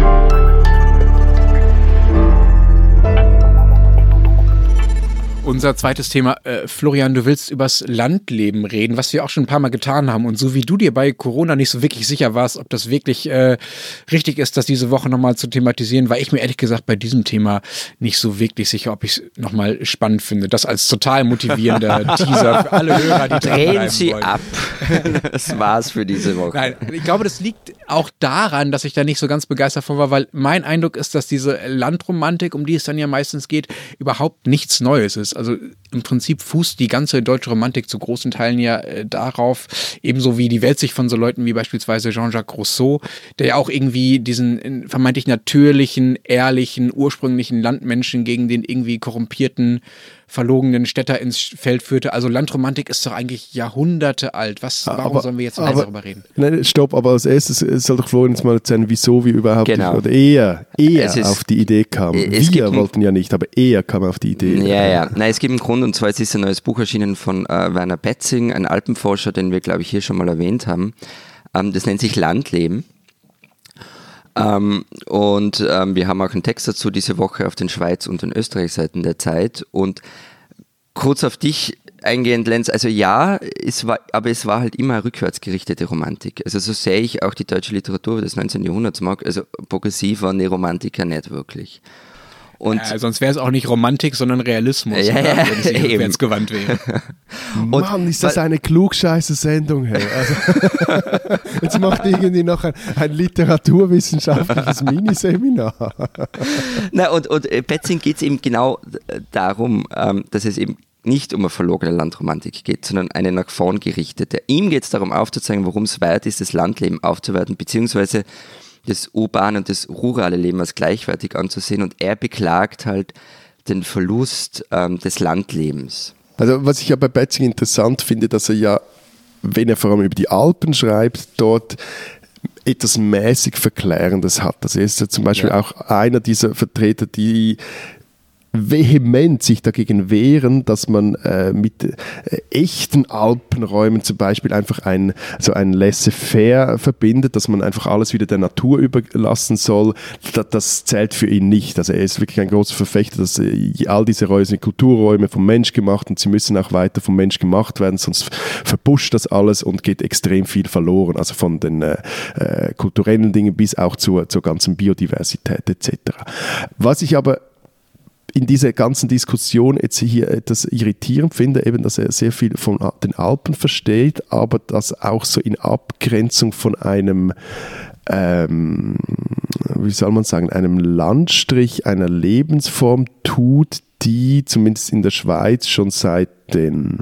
Speaker 3: Unser zweites Thema, äh, Florian, du willst übers Landleben reden, was wir auch schon ein paar Mal getan haben. Und so wie du dir bei Corona nicht so wirklich sicher warst, ob das wirklich äh, richtig ist, das diese Woche nochmal zu thematisieren, war ich mir ehrlich gesagt bei diesem Thema nicht so wirklich sicher, ob ich es nochmal spannend finde. Das als total motivierender [laughs] Teaser für alle Hörer, die
Speaker 1: Drehen Sie
Speaker 3: wollen.
Speaker 1: ab. [laughs] Das war's für diese Woche.
Speaker 3: Nein, ich glaube, das liegt auch daran, dass ich da nicht so ganz begeistert von war, weil mein Eindruck ist, dass diese Landromantik, um die es dann ja meistens geht, überhaupt nichts Neues ist. Also im Prinzip fußt die ganze deutsche Romantik zu großen Teilen ja äh, darauf, ebenso wie die Welt sich von so Leuten wie beispielsweise Jean-Jacques Rousseau, der ja auch irgendwie diesen äh, vermeintlich natürlichen, ehrlichen, ursprünglichen Landmenschen gegen den irgendwie korrumpierten verlogenen Städter ins Feld führte. Also Landromantik ist doch eigentlich Jahrhunderte alt. Was, warum
Speaker 2: Aber-
Speaker 3: sollen wir jetzt
Speaker 2: aber-
Speaker 3: darüber reden?
Speaker 2: Nein, stopp, aber als erstes soll doch Florian jetzt mal erzählen, wieso wir überhaupt
Speaker 1: Genau.
Speaker 2: oder er, er
Speaker 1: Es ist-
Speaker 2: auf die Idee kam.
Speaker 1: Es gibt
Speaker 2: Wir wollten ja nicht, aber er kam auf die Idee.
Speaker 1: Ja, ja. Nein, es gibt einen Grund, und zwar ist ein neues Buch erschienen von äh, Werner Betzing, ein Alpenforscher, den wir, glaube ich, hier schon mal erwähnt haben. Ähm, das nennt sich Landleben. Ähm, und ähm, wir haben auch einen Text dazu diese Woche auf den Schweiz- und den Österreich-Seiten der Zeit. Und kurz auf dich eingehend, Lenz, also ja, es war, aber es war halt immer rückwärtsgerichtete Romantik. Also so sehe ich auch die deutsche Literatur des 19. Jahrhunderts mag. Also progressiv waren die Romantiker nicht wirklich. Und
Speaker 3: Äh, sonst wäre es auch nicht Romantik, sondern Realismus,
Speaker 1: Ja,
Speaker 3: oder?
Speaker 1: ja,
Speaker 3: wenn rückwärts gewandt wäre. [laughs]
Speaker 2: Mann, ist das eine klugscheiße Sendung, hey. Also, [laughs] jetzt macht irgendwie noch ein, ein literaturwissenschaftliches Miniseminar. [laughs]
Speaker 1: Na, und, und äh, Betzing geht es eben genau äh, darum, ähm, dass es eben nicht um eine verlogene Landromantik geht, sondern eine nach vorn gerichtete. Ihm geht es darum aufzuzeigen, warum es wert ist, das Landleben aufzuwerten, beziehungsweise das urbane und das rurale Leben als gleichwertig anzusehen. Und er beklagt halt den Verlust ähm, des Landlebens.
Speaker 2: Also was ich ja bei Betzing interessant finde, dass er ja, wenn er vor allem über die Alpen schreibt, dort etwas mäßig Verklärendes hat. Also er ist ja zum Beispiel
Speaker 1: Ja.
Speaker 2: auch einer dieser Vertreter, die vehement sich dagegen wehren, dass man äh, mit äh, echten Alpenräumen zum Beispiel einfach ein, so ein Laissez-faire verbindet, dass man einfach alles wieder der Natur überlassen soll. Das, das zählt für ihn nicht. Also er ist wirklich ein großer Verfechter, dass äh, all diese Räume sind Kulturräume vom Mensch gemacht und sie müssen auch weiter vom Mensch gemacht werden, sonst verbuscht das alles und geht extrem viel verloren. Also von den äh, äh, kulturellen Dingen bis auch zur, zur ganzen Biodiversität etc. Was ich aber in dieser ganzen Diskussion jetzt hier etwas irritierend finde, eben, dass er sehr viel von den Alpen versteht, aber das auch so in Abgrenzung von einem, ähm, wie soll man sagen, einem Landstrich, einer Lebensform tut, die zumindest in der Schweiz schon seit den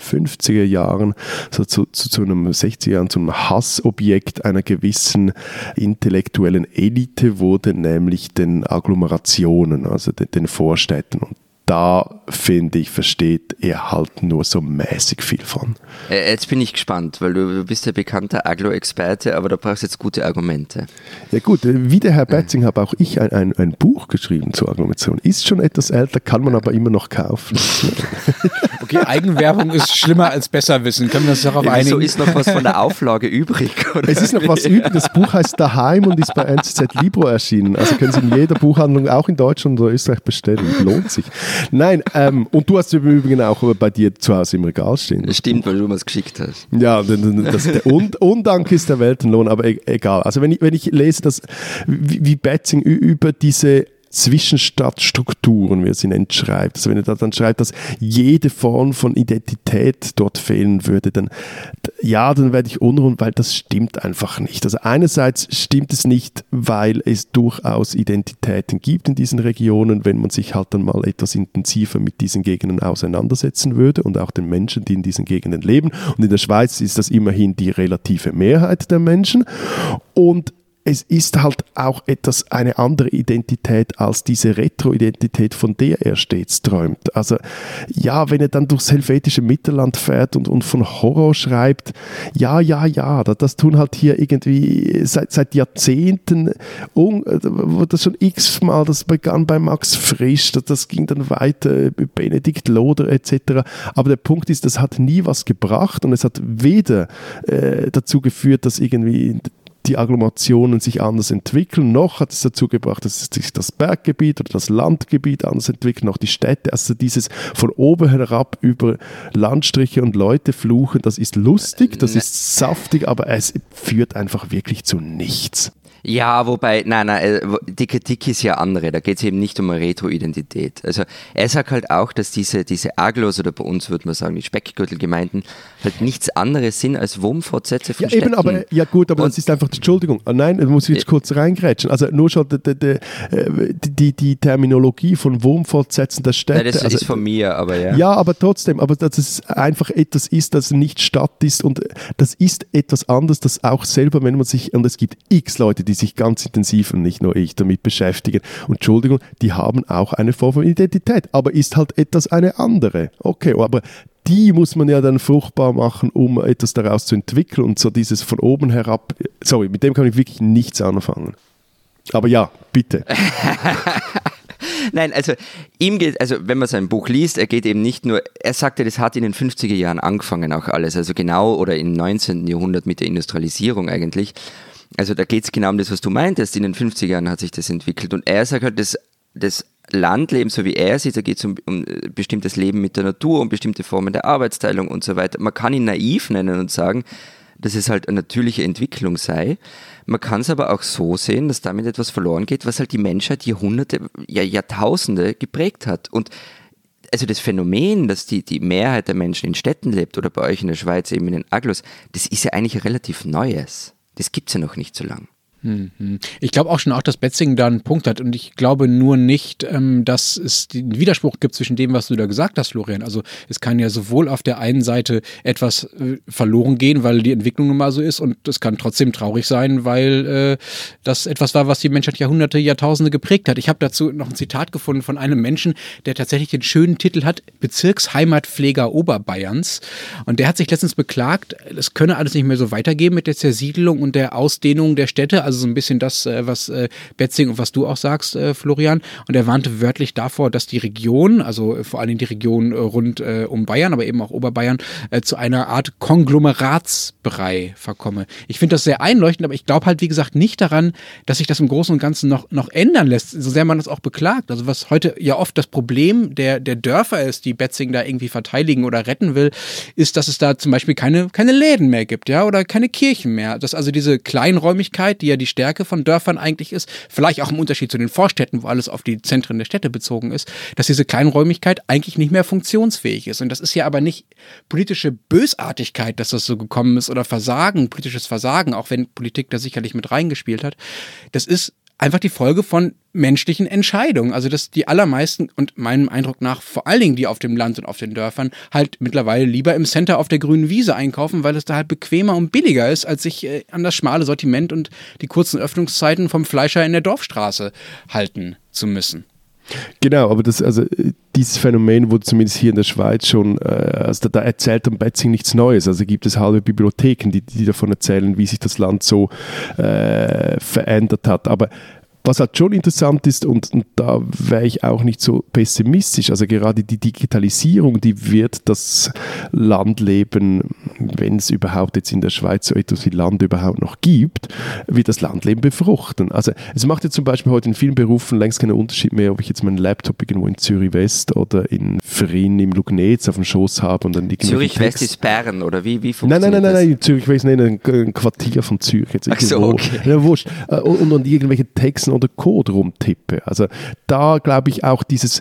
Speaker 2: 50er Jahren so zu, zu, zu einem 60er Jahren zu einem Hassobjekt einer gewissen intellektuellen Elite wurde, nämlich den Agglomerationen, also den, den Vorstädten. Und da finde ich, versteht er halt nur so mäßig viel von.
Speaker 1: Äh, Jetzt bin ich gespannt, weil du, du bist ja bekannter Aglo-Experte, aber da brauchst du jetzt gute Argumente.
Speaker 2: Ja gut, äh, wie der Herr Betzing habe auch ich ein, ein, ein Buch geschrieben zur Agglomeration. Ist schon etwas älter, kann man aber immer noch kaufen. [laughs]
Speaker 3: Okay, Eigenwerbung ist schlimmer als Besserwissen. Können wir uns darauf einigen?
Speaker 1: So ist noch was von der [laughs] Auflage übrig.
Speaker 2: Oder? Es ist noch was übrig. Das Buch heißt Daheim und ist bei NZZ Libro erschienen. Also können Sie in jeder Buchhandlung, auch in Deutschland oder Österreich, bestellen. Lohnt sich. Nein, ähm, und du hast im Übrigen auch bei dir zu Hause im Regal stehen.
Speaker 1: Das stimmt, weil du mir es geschickt hast.
Speaker 2: Ja, das, der Un Undank ist der Weltenlohn, aber e-, egal. Also wenn ich, wenn ich lese, dass, wie, wie Betzing über diese Zwischenstadtstrukturen, wie er sie nennt, schreibt. Also wenn er da dann schreibt, dass jede Form von Identität dort fehlen würde, dann ja, dann werde ich unruhig, weil das stimmt einfach nicht. Also einerseits stimmt es nicht, weil es durchaus Identitäten gibt in diesen Regionen, wenn man sich halt dann mal etwas intensiver mit diesen Gegenden auseinandersetzen würde und auch den Menschen, die in diesen Gegenden leben. Und in der Schweiz ist das immerhin die relative Mehrheit der Menschen. Und es ist halt auch etwas eine andere Identität als diese Retro-Identität, von der er stets träumt. Also ja, wenn er dann durchs helvetische Mittelland fährt und, und von Horror schreibt, ja, ja, ja, das, tun halt hier irgendwie seit, seit Jahrzehnten, um, das schon x-mal, das begann bei Max Frisch, das, das ging dann weiter, Benedikt Loder etc. Aber der Punkt ist, das hat nie was gebracht und es hat weder äh, dazu geführt, dass irgendwie die Agglomerationen sich anders entwickeln. Noch hat es dazu gebracht, dass sich das Berggebiet oder das Landgebiet anders entwickelt, noch die Städte. Also dieses von oben herab über Landstriche und Leute fluchen, das ist lustig, das ist saftig, aber es führt einfach wirklich zu nichts.
Speaker 1: Ja, wobei, nein, nein, äh, die Kritik ist ja andere. Da geht es eben nicht um eine Retro-Identität. Also er sagt halt auch, dass diese, diese Aglos oder bei uns würde man sagen, die Speckgürtelgemeinden halt nichts anderes sind als Wurmfortsätze
Speaker 2: von ja, Städten. Eben, aber, ja gut, aber Und, das ist einfach, Entschuldigung, ah, nein, da muss ich jetzt kurz reingrätschen. Also nur schon die, die, die, die Terminologie von Wurmfortsätzen der Städte.
Speaker 1: Nein, das
Speaker 2: also,
Speaker 1: ist von mir, aber ja.
Speaker 2: Ja, aber trotzdem, aber dass es einfach etwas ist, das nicht Stadt ist und das ist etwas anderes, das auch selber, wenn man sich, und es gibt x Leute, die die sich ganz intensiv und nicht nur ich damit beschäftigen. Und Entschuldigung, die haben auch eine Form von Identität, aber ist halt etwas eine andere. Okay, aber die muss man ja dann fruchtbar machen, um etwas daraus zu entwickeln und so dieses von oben herab, sorry, mit dem kann ich wirklich nichts anfangen. Aber ja, bitte. [laughs]
Speaker 1: Nein, also ihm geht, also wenn man sein Buch liest, er geht eben nicht nur, er sagte, das hat in den 50er Jahren angefangen auch alles, also genau oder im 19. Jahrhundert mit der Industrialisierung eigentlich. Also da geht es genau um das, was du meintest. In den 50er Jahren hat sich das entwickelt. Und er sagt halt, das, das Landleben, so wie er sieht, da geht es um, um bestimmtes Leben mit der Natur, um bestimmte Formen der Arbeitsteilung und so weiter. Man kann ihn naiv nennen und sagen, dass es halt eine natürliche Entwicklung sei. Man kann es aber auch so sehen, dass damit etwas verloren geht, was halt die Menschheit Jahrhunderte, ja, Jahrtausende geprägt hat. Und also das Phänomen, dass die, die Mehrheit der Menschen in Städten lebt oder bei euch in der Schweiz eben in den Aglos, das ist ja eigentlich relativ Neues. Das gibt es ja noch nicht so lange.
Speaker 3: Mhm. Ich glaube auch schon auch, dass Betzing da einen Punkt hat und ich glaube nur nicht, ähm, dass es einen Widerspruch gibt zwischen dem, was du da gesagt hast, Florian. Also es kann ja sowohl auf der einen Seite etwas äh, verloren gehen, weil die Entwicklung nun mal so ist und es kann trotzdem traurig sein, weil äh, das etwas war, was die Menschheit Jahrhunderte, Jahrtausende geprägt hat. Ich habe dazu noch ein Zitat gefunden von einem Menschen, der tatsächlich den schönen Titel hat, Bezirksheimatpfleger Oberbayerns und der hat sich letztens beklagt, es könne alles nicht mehr so weitergehen mit der Zersiedelung und der Ausdehnung der Städte also so ein bisschen das, äh, was äh, Betzing und was du auch sagst, äh, Florian. Und er warnte wörtlich davor, dass die Region, also vor allem die Region rund um Bayern, aber eben auch Oberbayern, zu einer Art Konglomeratsbrei verkomme. Ich finde das sehr einleuchtend, aber ich glaube halt, wie gesagt, nicht daran, dass sich das im Großen und Ganzen noch, noch ändern lässt, so sehr man das auch beklagt. Also was heute ja oft das Problem der, der Dörfer ist, die Betzing da irgendwie verteidigen oder retten will, ist, dass es da zum Beispiel keine, keine Läden mehr gibt, ja, oder keine Kirchen mehr. Dass also diese Kleinräumigkeit, die ja die Stärke von Dörfern eigentlich ist, vielleicht auch im Unterschied zu den Vorstädten, wo alles auf die Zentren der Städte bezogen ist, dass diese Kleinräumigkeit eigentlich nicht mehr funktionsfähig ist. Und das ist ja aber nicht politische Bösartigkeit, dass das so gekommen ist oder Versagen, politisches Versagen, auch wenn Politik da sicherlich mit reingespielt hat. Das ist einfach die Folge von menschlichen Entscheidungen. Also dass die allermeisten und meinem Eindruck nach vor allen Dingen die auf dem Land und auf den Dörfern halt mittlerweile lieber im Center auf der grünen Wiese einkaufen, weil es da halt bequemer und billiger ist, als sich äh, an das schmale Sortiment und die kurzen Öffnungszeiten vom Fleischer in der Dorfstraße halten zu müssen.
Speaker 2: Genau, aber das, also, dieses Phänomen wurde zumindest hier in der Schweiz schon, äh, also da, da erzählt am Betzing nichts Neues. Also gibt es halbe Bibliotheken, die, die davon erzählen, wie sich das Land so äh, verändert hat. Aber was halt schon interessant ist, und, und da wäre ich auch nicht so pessimistisch, also gerade die Digitalisierung, die wird das Landleben, wenn es überhaupt jetzt in der Schweiz so etwas wie Land überhaupt noch gibt, wird das Landleben befruchten. Also es macht jetzt zum Beispiel heute in vielen Berufen längst keinen Unterschied mehr, ob ich jetzt meinen Laptop irgendwo in Zürich West oder in Frin im Lugnetz auf dem Schoß habe und dann
Speaker 1: Zürich West ist Bern oder wie, wie
Speaker 2: funktioniert Nein, nein, nein, nein, nein Zürich West, nein, ein, Quartier von Zürich. Jetzt
Speaker 1: Ach so, okay.
Speaker 2: Ja, wurscht. Äh, und, und irgendwelche Texten oder Code rumtippe. Also da glaube ich auch dieses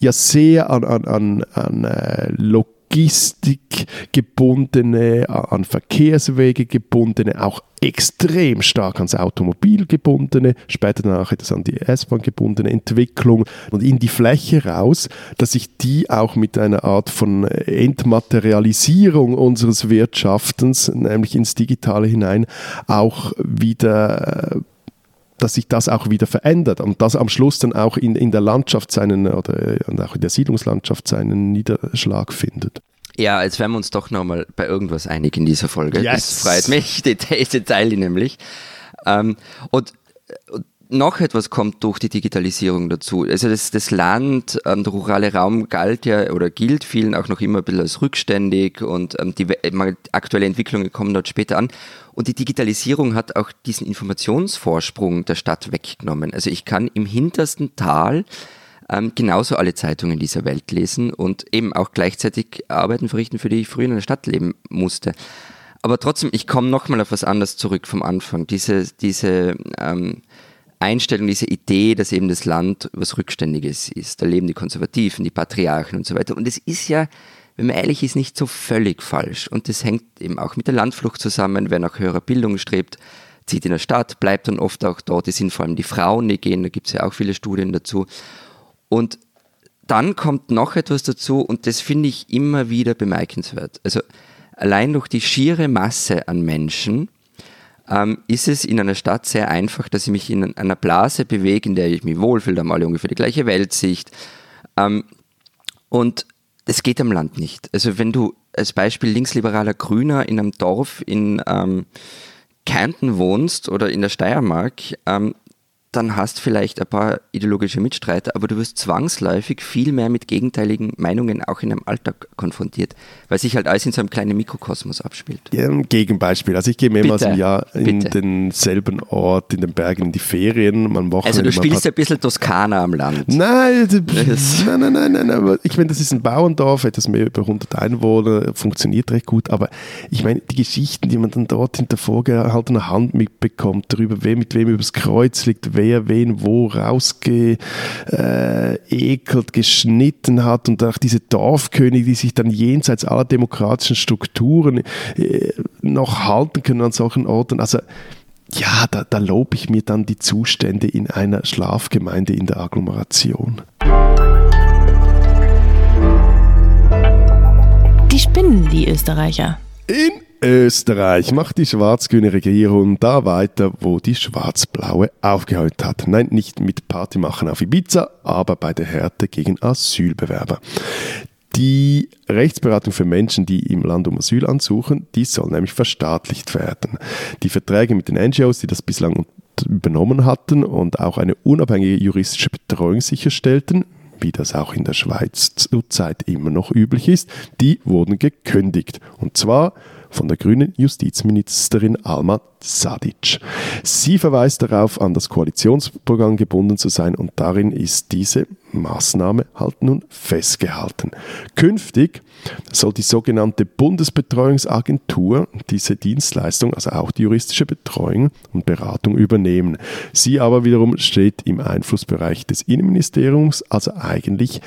Speaker 2: ja sehr an, an, an, an äh, Logistik gebundene, an Verkehrswege gebundene, auch extrem stark ans Automobil gebundene, später danach etwas an die S-Bahn gebundene Entwicklung und in die Fläche raus, dass sich die auch mit einer Art von Entmaterialisierung unseres Wirtschaftens, nämlich ins Digitale hinein, auch wieder dass sich das auch wieder verändert und das am Schluss dann auch in, in der Landschaft seinen oder und auch in der Siedlungslandschaft seinen Niederschlag findet.
Speaker 1: Ja, jetzt werden wir uns doch nochmal bei irgendwas einig in dieser Folge. Yes. Das freut mich, diese Teile nämlich. Ähm, und, und noch etwas kommt durch die Digitalisierung dazu. Also das, das Land, ähm, der rurale Raum galt ja oder gilt vielen auch noch immer ein bisschen als rückständig und ähm, die aktuelle Entwicklungen kommen dort später an. Und die Digitalisierung hat auch diesen Informationsvorsprung der Stadt weggenommen. Also ich kann im hintersten Tal ähm, genauso alle Zeitungen dieser Welt lesen und eben auch gleichzeitig Arbeiten verrichten, für die ich früher in der Stadt leben musste. Aber trotzdem, ich komme nochmal auf was anderes zurück vom Anfang. Diese, diese ähm, Einstellung, diese Idee, dass eben das Land was Rückständiges ist. Da leben die Konservativen, die Patriarchen und so weiter. Und es ist ja, wenn man ehrlich ist, nicht so völlig falsch. Und das hängt eben auch mit der Landflucht zusammen. Wer nach höherer Bildung strebt, zieht in der Stadt, bleibt dann oft auch dort. Es sind vor allem die Frauen, die gehen, da gibt es ja auch viele Studien dazu. Und dann kommt noch etwas dazu und das finde ich immer wieder bemerkenswert. Also allein durch die schiere Masse an Menschen, ähm, ist es in einer Stadt sehr einfach, dass ich mich in einer Blase bewege, in der ich mich wohlfühle, da haben alle ungefähr die gleiche Weltsicht. Ähm, und das geht am Land nicht. Also wenn du als Beispiel linksliberaler Grüner in einem Dorf in ähm, Kärnten wohnst oder in der Steiermark, ähm, dann hast vielleicht ein paar ideologische Mitstreiter, aber du wirst zwangsläufig viel mehr mit gegenteiligen Meinungen auch in einem Alltag konfrontiert, weil sich halt alles in so einem kleinen Mikrokosmos abspielt.
Speaker 2: Ja, ein Gegenbeispiel. Also ich gehe mehrmals Bitte. im Jahr in Bitte. denselben Ort in den Bergen in die Ferien. Man
Speaker 1: also du spielst ein bisschen Toskana am Land.
Speaker 2: Nein, nein, nein, nein, nein, aber ich meine, das ist ein Bauerndorf, etwas mehr über 100 Einwohner, funktioniert recht gut, aber ich meine, die Geschichten, die man dann dort hinter vorgehaltener Hand mitbekommt, darüber, wer mit wem übers Kreuz liegt, wer wen wo rausgeekelt, geschnitten hat und auch diese Dorfkönige, die sich dann jenseits aller demokratischen Strukturen äh, noch halten können an solchen Orten. Also ja, da, da lobe ich mir dann die Zustände in einer Schlafgemeinde in der Agglomeration.
Speaker 4: Die spinnen, die Österreicher.
Speaker 2: In Österreich macht die schwarz-grüne Regierung da weiter, wo die schwarz-blaue aufgehört hat. Nein, nicht mit Party machen auf Ibiza, aber bei der Härte gegen Asylbewerber. Die Rechtsberatung für Menschen, die im Land um Asyl ansuchen, die soll nämlich verstaatlicht werden. Die Verträge mit den NGOs, die das bislang übernommen hatten und auch eine unabhängige juristische Betreuung sicherstellten, wie das auch in der Schweiz zurzeit immer noch üblich ist, die wurden gekündigt. Und zwar von der grünen Justizministerin Alma Sadic. Sie verweist darauf, an das Koalitionsprogramm gebunden zu sein und darin ist diese Maßnahme halt nun festgehalten. Künftig soll die sogenannte Bundesbetreuungsagentur diese Dienstleistung, also auch die juristische Betreuung und Beratung übernehmen. Sie aber wiederum steht im Einflussbereich des Innenministeriums, also eigentlich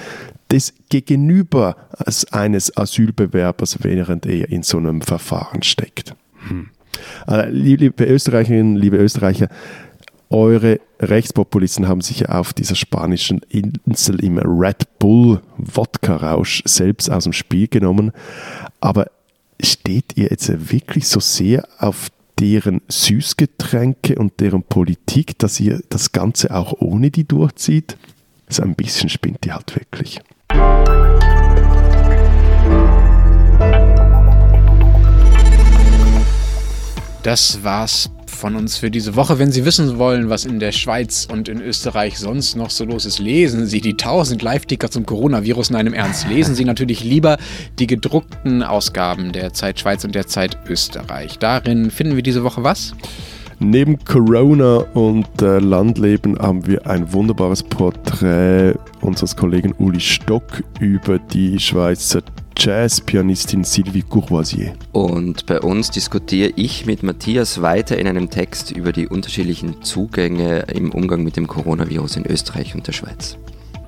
Speaker 2: des Gegenüber eines Asylbewerbers, während er in so einem Verfahren steckt. Hm. Also, liebe Österreicherinnen, liebe Österreicher, eure Rechtspopulisten haben sich ja auf dieser spanischen Insel im Red Bull Wodka-Rausch selbst aus dem Spiel genommen. Aber steht ihr jetzt wirklich so sehr auf deren Süßgetränke und deren Politik, dass ihr das Ganze auch ohne die durchzieht? So ein bisschen spinnt die halt wirklich.
Speaker 3: Das war's von uns für diese Woche. Wenn Sie wissen wollen, was in der Schweiz und in Österreich sonst noch so los ist, lesen Sie die 1000 Live-Ticker zum Coronavirus in einem Ernst. Lesen Sie natürlich lieber die gedruckten Ausgaben der Zeit Schweiz und der Zeit Österreich. Darin finden wir diese Woche was?
Speaker 2: Neben Corona und äh, Landleben haben wir ein wunderbares Porträt unseres Kollegen Uli Stock über die Schweizer Jazzpianistin Sylvie Courvoisier.
Speaker 1: Und bei uns diskutiere ich mit Matthias weiter in einem Text über die unterschiedlichen Zugänge im Umgang mit dem Coronavirus in Österreich und der Schweiz.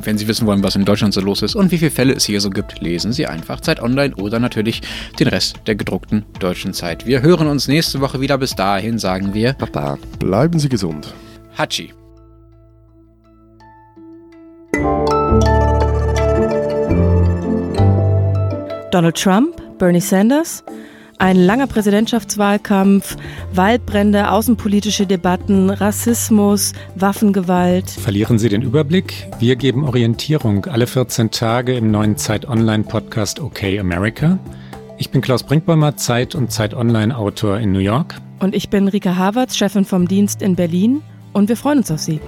Speaker 3: Wenn Sie wissen wollen, was in Deutschland so los ist und wie viele Fälle es hier so gibt, lesen Sie einfach Zeit Online oder natürlich den Rest der gedruckten deutschen Zeit. Wir hören uns nächste Woche wieder. Bis dahin sagen wir
Speaker 1: Baba.
Speaker 2: Bleiben Sie gesund.
Speaker 3: Hatschi.
Speaker 4: Donald Trump, Bernie Sanders, ein langer Präsidentschaftswahlkampf, Waldbrände, außenpolitische Debatten, Rassismus, Waffengewalt.
Speaker 5: Verlieren Sie den Überblick? Wir geben Orientierung alle 14 Tage im neuen Zeit Online Podcast OK America. Ich bin Klaus Brinkbäumer, Zeit und Zeit Online Autor in New York.
Speaker 4: Und ich bin Rika Havertz, Chefin vom Dienst in Berlin. Und wir freuen uns auf Sie.